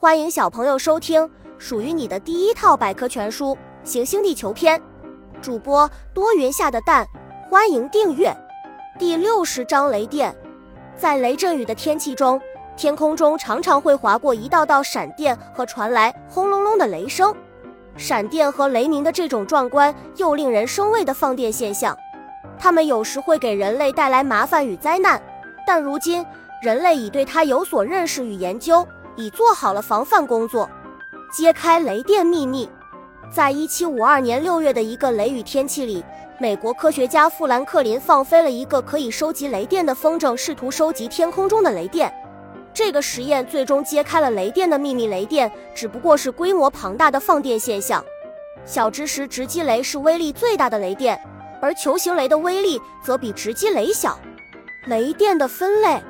欢迎小朋友收听属于你的第一套百科全书《行星地球篇》，主播多云下的蛋，欢迎订阅。第六十章雷电，在雷阵雨的天气中，天空中常常会划过一道道闪电和传来轰隆隆的雷声。闪电和雷鸣的这种壮观又令人生畏的放电现象，它们有时会给人类带来麻烦与灾难，但如今人类已对它有所认识与研究。已做好了防范工作，揭开雷电秘密。在一七五二年六月的一个雷雨天气里，美国科学家富兰克林放飞了一个可以收集雷电的风筝，试图收集天空中的雷电。这个实验最终揭开了雷电的秘密。雷电只不过是规模庞大的放电现象。小知识：直击雷是威力最大的雷电，而球形雷的威力则比直击雷小。雷电的分类：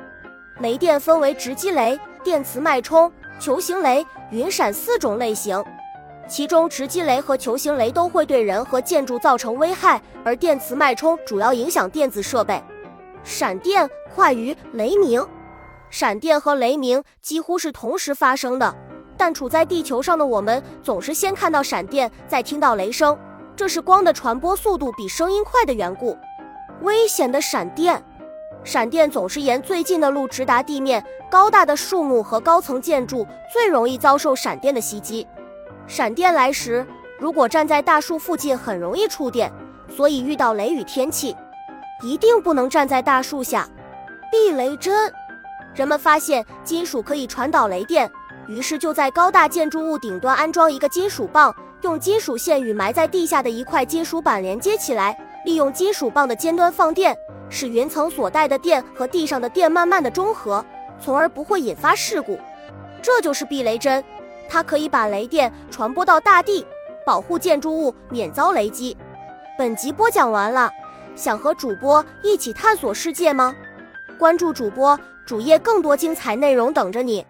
雷电分为直击雷。电磁脉冲、球形雷、云闪四种类型，其中直击雷和球形雷都会对人和建筑造成危害，而电磁脉冲主要影响电子设备。闪电快于雷鸣，闪电和雷鸣几乎是同时发生的，但处在地球上的我们总是先看到闪电，再听到雷声，这是光的传播速度比声音快的缘故。危险的闪电。闪电总是沿最近的路直达地面，高大的树木和高层建筑最容易遭受闪电的袭击。闪电来时，如果站在大树附近，很容易触电，所以遇到雷雨天气，一定不能站在大树下。避雷针，人们发现金属可以传导雷电，于是就在高大建筑物顶端安装一个金属棒，用金属线与埋在地下的一块金属板连接起来，利用金属棒的尖端放电。使云层所带的电和地上的电慢慢的中和，从而不会引发事故。这就是避雷针，它可以把雷电传播到大地，保护建筑物免遭雷击。本集播讲完了，想和主播一起探索世界吗？关注主播主页，更多精彩内容等着你。